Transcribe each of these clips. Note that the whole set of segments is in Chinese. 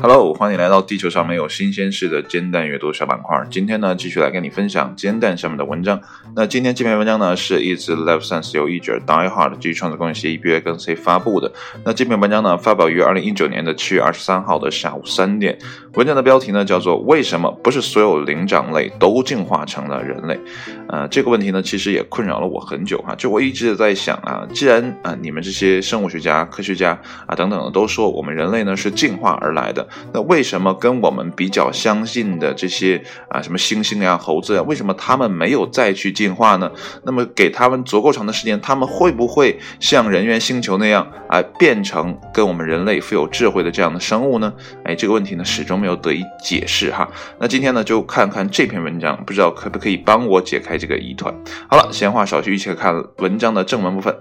Hello，欢迎来到地球上没有新鲜事的煎蛋阅读小板块。今天呢，继续来跟你分享煎蛋上面的文章。那今天这篇文章呢，是一直 Life Science 由一卷 Die Hard 基于创作公益协议 B A 跟 C 发布的。那这篇文章呢，发表于二零一九年的七月二十三号的下午三点。文章的标题呢，叫做“为什么不是所有灵长类都进化成了人类？”呃，这个问题呢，其实也困扰了我很久哈。就我一直在想啊，既然啊，你们这些生物学家、科学家啊等等的都说我们人类呢是进化而来的。那为什么跟我们比较相近的这些啊，什么猩猩呀、猴子呀，为什么他们没有再去进化呢？那么给他们足够长的时间，他们会不会像人猿星球那样啊，变成跟我们人类富有智慧的这样的生物呢？哎，这个问题呢，始终没没有得以解释哈。那今天呢，就看看这篇文章，不知道可不可以帮我解开这个疑团。好了，闲话少叙，一起看文章的正文部分。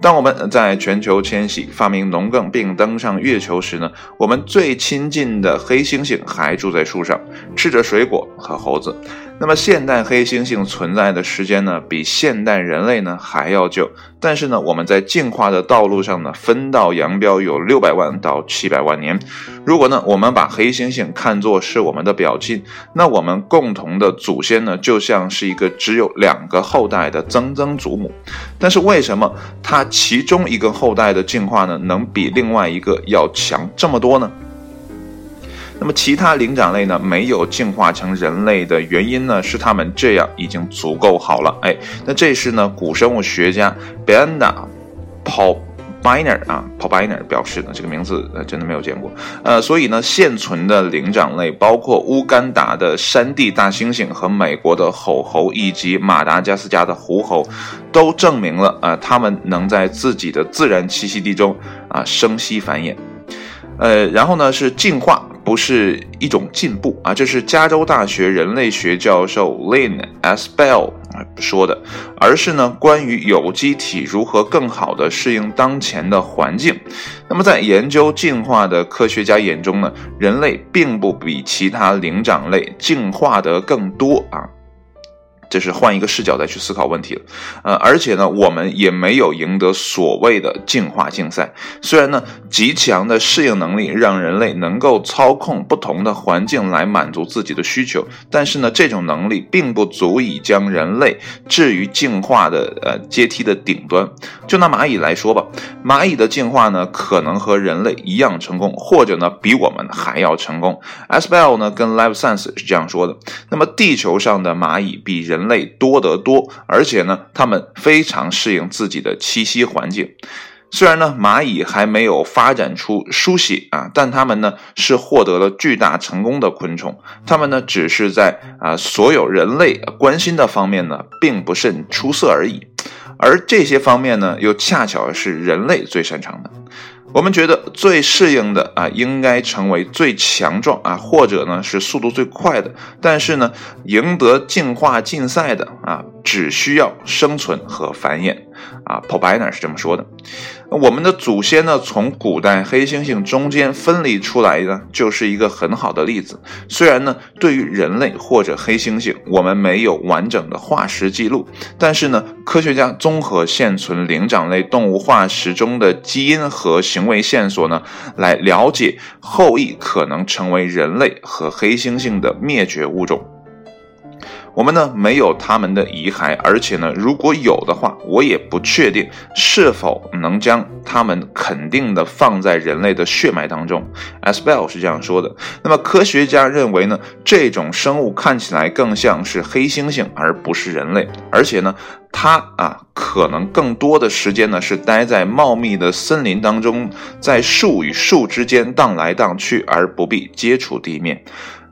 当我们在全球迁徙、发明农耕并登上月球时呢，我们最亲近的黑猩猩还住在树上，吃着水果和猴子。那么现代黑猩猩存在的时间呢，比现代人类呢还要久。但是呢，我们在进化的道路上呢，分道扬镳有六百万到七百万年。如果呢，我们把黑猩猩看作是我们的表亲，那我们共同的祖先呢，就像是一个只有两个后代的曾曾祖母。但是为什么它其中一个后代的进化呢，能比另外一个要强这么多呢？那么其他灵长类呢没有进化成人类的原因呢是他们这样已经足够好了。哎，那这是呢古生物学家 Benda Paul Biner 啊 Paul Biner 表示的，这个名字呃真的没有见过。呃，所以呢现存的灵长类包括乌干达的山地大猩猩和美国的吼猴以及马达加斯加的狐猴，都证明了啊它们能在自己的自然栖息地中啊生息繁衍。呃，然后呢是进化。不是一种进步啊，这是加州大学人类学教授 Lynn Asbell 说的，而是呢关于有机体如何更好的适应当前的环境。那么在研究进化的科学家眼中呢，人类并不比其他灵长类进化得更多啊。这是换一个视角再去思考问题了，呃，而且呢，我们也没有赢得所谓的进化竞赛。虽然呢，极强的适应能力让人类能够操控不同的环境来满足自己的需求，但是呢，这种能力并不足以将人类置于进化的呃阶梯的顶端。就拿蚂蚁来说吧，蚂蚁的进化呢，可能和人类一样成功，或者呢，比我们还要成功。s b l 呢，跟 Live Science 是这样说的。那么，地球上的蚂蚁比人人类多得多，而且呢，它们非常适应自己的栖息环境。虽然呢，蚂蚁还没有发展出书写啊，但它们呢是获得了巨大成功的昆虫。它们呢只是在啊所有人类关心的方面呢，并不甚出色而已。而这些方面呢，又恰巧是人类最擅长的。我们觉得最适应的啊，应该成为最强壮啊，或者呢是速度最快的。但是呢，赢得进化竞赛的啊，只需要生存和繁衍啊。Paul Biner 是这么说的。我们的祖先呢，从古代黑猩猩中间分离出来呢，就是一个很好的例子。虽然呢，对于人类或者黑猩猩，我们没有完整的化石记录，但是呢，科学家综合现存灵长类动物化石中的基因和行为线索呢，来了解后裔可能成为人类和黑猩猩的灭绝物种。我们呢没有他们的遗骸，而且呢，如果有的话，我也不确定是否能将他们肯定的放在人类的血脉当中。Asbell 是这样说的。那么科学家认为呢，这种生物看起来更像是黑猩猩，而不是人类，而且呢，它啊可能更多的时间呢是待在茂密的森林当中，在树与树之间荡来荡去，而不必接触地面。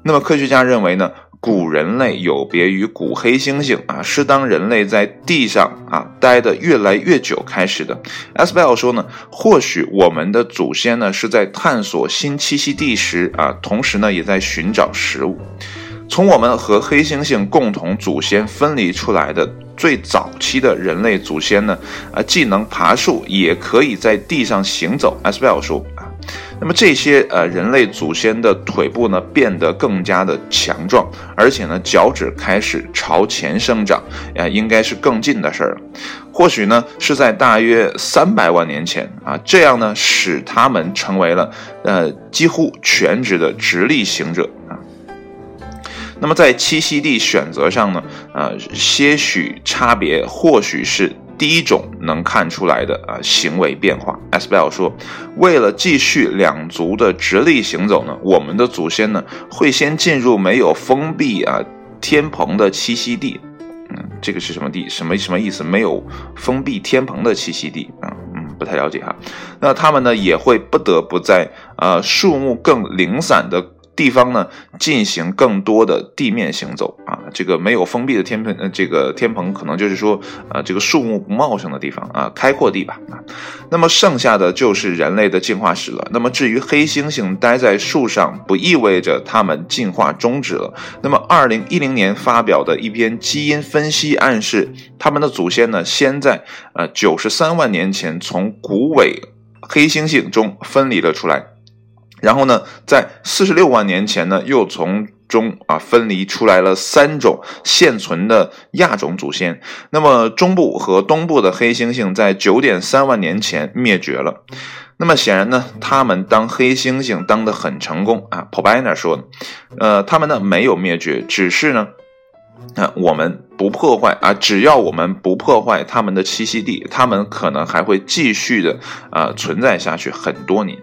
那么科学家认为呢？古人类有别于古黑猩猩啊，是当人类在地上啊待得越来越久开始的。Asbell 说呢，或许我们的祖先呢是在探索新栖息地时啊，同时呢也在寻找食物。从我们和黑猩猩共同祖先分离出来的最早期的人类祖先呢，啊，既能爬树，也可以在地上行走。s b l 说。那么这些呃人类祖先的腿部呢变得更加的强壮，而且呢脚趾开始朝前生长，啊，应该是更近的事儿。或许呢是在大约三百万年前啊，这样呢使他们成为了呃几乎全职的直立行者啊。那么在栖息地选择上呢，呃，些许差别，或许是。第一种能看出来的啊行为变化 s b e l 说，为了继续两足的直立行走呢，我们的祖先呢会先进入没有封闭啊天棚的栖息地，嗯，这个是什么地？什么什么意思？没有封闭天棚的栖息地啊，嗯，不太了解哈。那他们呢也会不得不在呃树木更零散的。地方呢，进行更多的地面行走啊，这个没有封闭的天棚，呃，这个天棚可能就是说，呃，这个树木不茂盛的地方啊，开阔地吧啊。那么剩下的就是人类的进化史了。那么至于黑猩猩待在树上，不意味着它们进化终止了。那么二零一零年发表的一篇基因分析暗示，他们的祖先呢，先在呃九十三万年前从古尾黑猩猩中分离了出来。然后呢，在四十六万年前呢，又从中啊分离出来了三种现存的亚种祖先。那么中部和东部的黑猩猩在九点三万年前灭绝了。那么显然呢，他们当黑猩猩当得很成功啊。，Pobiner 说，呃，他们呢没有灭绝，只是呢。那我们不破坏啊，只要我们不破坏他们的栖息地，他们可能还会继续的啊存在下去很多年。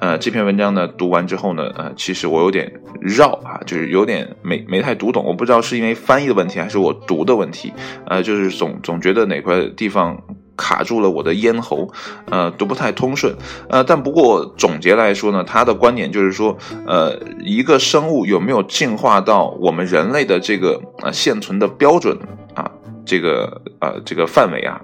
呃，这篇文章呢读完之后呢，呃，其实我有点绕啊，就是有点没没太读懂，我不知道是因为翻译的问题还是我读的问题，呃，就是总总觉得哪块地方。卡住了我的咽喉，呃，读不太通顺，呃，但不过总结来说呢，他的观点就是说，呃，一个生物有没有进化到我们人类的这个呃现存的标准啊，这个呃这个范围啊，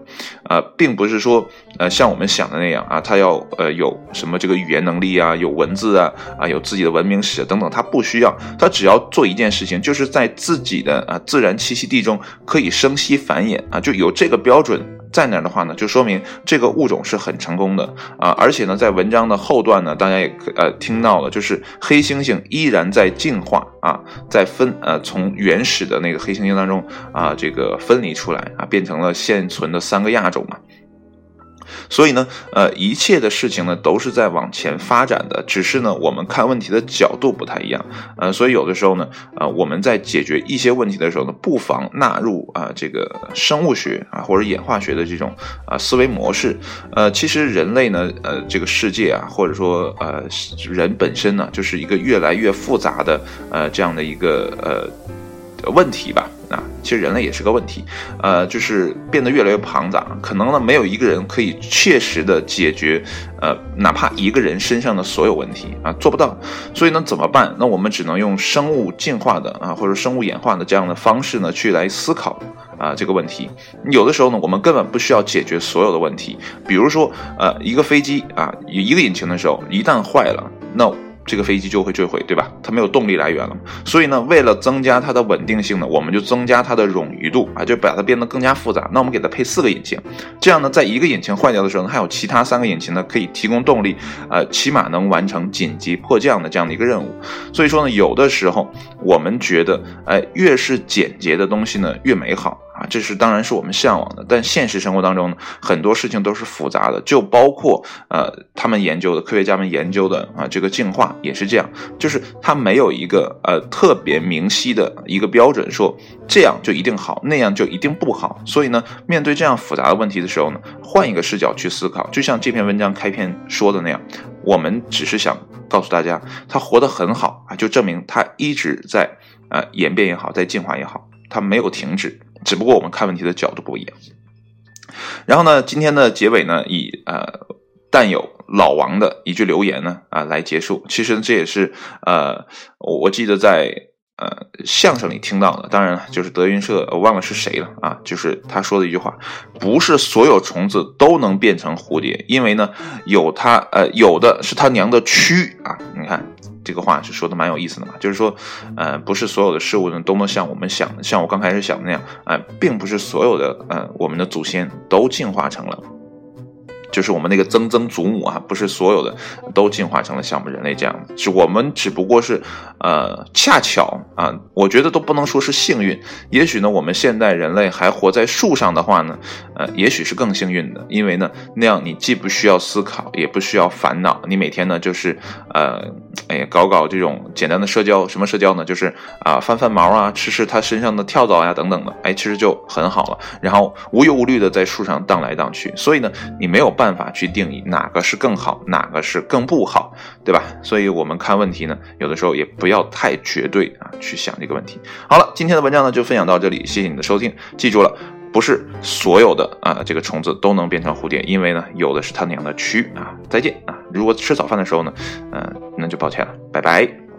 呃，并不是说呃像我们想的那样啊，他要呃有什么这个语言能力啊，有文字啊，啊有自己的文明史等等，他不需要，他只要做一件事情，就是在自己的啊自然栖息地中可以生息繁衍啊，就有这个标准。在那儿的话呢，就说明这个物种是很成功的啊！而且呢，在文章的后段呢，大家也呃听到了，就是黑猩猩依然在进化啊，在分呃从原始的那个黑猩猩当中啊，这个分离出来啊，变成了现存的三个亚种嘛。所以呢，呃，一切的事情呢都是在往前发展的，只是呢我们看问题的角度不太一样，呃，所以有的时候呢，呃，我们在解决一些问题的时候呢，不妨纳入啊这个生物学啊或者演化学的这种啊思维模式，呃，其实人类呢，呃，这个世界啊，或者说呃人本身呢，就是一个越来越复杂的呃这样的一个呃问题吧。啊，其实人类也是个问题，呃，就是变得越来越庞杂，可能呢没有一个人可以切实的解决，呃，哪怕一个人身上的所有问题啊，做不到。所以呢，怎么办？那我们只能用生物进化的啊，或者生物演化的这样的方式呢，去来思考啊这个问题。有的时候呢，我们根本不需要解决所有的问题，比如说，呃，一个飞机啊，一个引擎的时候一旦坏了，那。这个飞机就会坠毁，对吧？它没有动力来源了，所以呢，为了增加它的稳定性呢，我们就增加它的冗余度啊，就把它变得更加复杂。那我们给它配四个引擎，这样呢，在一个引擎坏掉的时候呢，还有其他三个引擎呢可以提供动力，呃，起码能完成紧急迫降的这样的一个任务。所以说呢，有的时候我们觉得，哎，越是简洁的东西呢，越美好。啊这是当然是我们向往的，但现实生活当中呢，很多事情都是复杂的，就包括呃，他们研究的科学家们研究的啊，这个进化也是这样，就是它没有一个呃特别明晰的一个标准，说这样就一定好，那样就一定不好。所以呢，面对这样复杂的问题的时候呢，换一个视角去思考，就像这篇文章开篇说的那样，我们只是想告诉大家，它活得很好啊，就证明它一直在呃演变也好，在进化也好，它没有停止。只不过我们看问题的角度不一样。然后呢，今天的结尾呢，以呃但有老王的一句留言呢啊来结束。其实这也是呃我记得在呃相声里听到的，当然了，就是德云社我忘了是谁了啊，就是他说的一句话：不是所有虫子都能变成蝴蝶，因为呢有他呃有的是他娘的蛆啊，你看。这个话是说的蛮有意思的嘛，就是说，呃，不是所有的事物呢都能像我们想的，像我刚开始想的那样，呃，并不是所有的呃我们的祖先都进化成了就是我们那个曾曾祖母啊，不是所有的都进化成了像我们人类这样。子，是我们只不过是，呃，恰巧啊，我觉得都不能说是幸运，也许呢，我们现代人类还活在树上的话呢，呃，也许是更幸运的，因为呢，那样你既不需要思考，也不需要烦恼，你每天呢就是，呃，哎，搞搞这种简单的社交，什么社交呢？就是啊，翻翻毛啊，吃吃它身上的跳蚤呀，等等的，哎，其实就很好了，然后无忧无虑的在树上荡来荡去，所以呢，你没有办。法去定义哪个是更好，哪个是更不好，对吧？所以我们看问题呢，有的时候也不要太绝对啊，去想这个问题。好了，今天的文章呢就分享到这里，谢谢你的收听。记住了，不是所有的啊这个虫子都能变成蝴蝶，因为呢有的是它那样的蛆啊。再见啊！如果吃早饭的时候呢，嗯，那就抱歉了，拜拜。